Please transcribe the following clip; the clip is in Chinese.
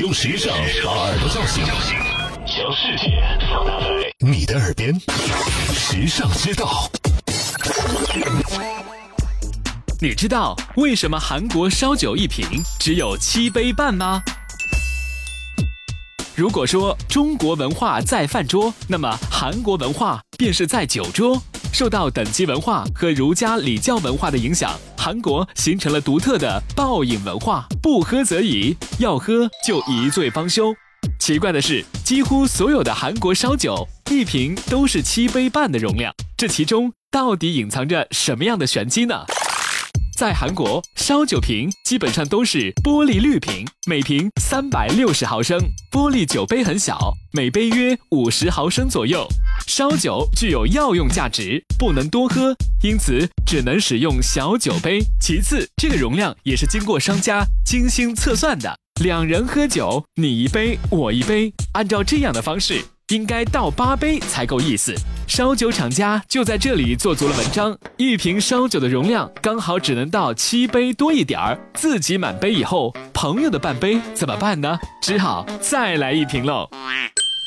用时尚把耳朵叫醒，将世界放大在你的耳边，时尚之道。你知道为什么韩国烧酒一瓶只有七杯半吗？如果说中国文化在饭桌，那么韩国文化便是在酒桌。受到等级文化和儒家礼教文化的影响，韩国形成了独特的暴饮文化，不喝则已，要喝就一醉方休。奇怪的是，几乎所有的韩国烧酒一瓶都是七杯半的容量，这其中到底隐藏着什么样的玄机呢？在韩国，烧酒瓶基本上都是玻璃绿瓶，每瓶三百六十毫升。玻璃酒杯很小，每杯约五十毫升左右。烧酒具有药用价值，不能多喝，因此只能使用小酒杯。其次，这个容量也是经过商家精心测算的。两人喝酒，你一杯，我一杯，按照这样的方式。应该倒八杯才够意思。烧酒厂家就在这里做足了文章，一瓶烧酒的容量刚好只能倒七杯多一点儿，自己满杯以后，朋友的半杯怎么办呢？只好再来一瓶喽。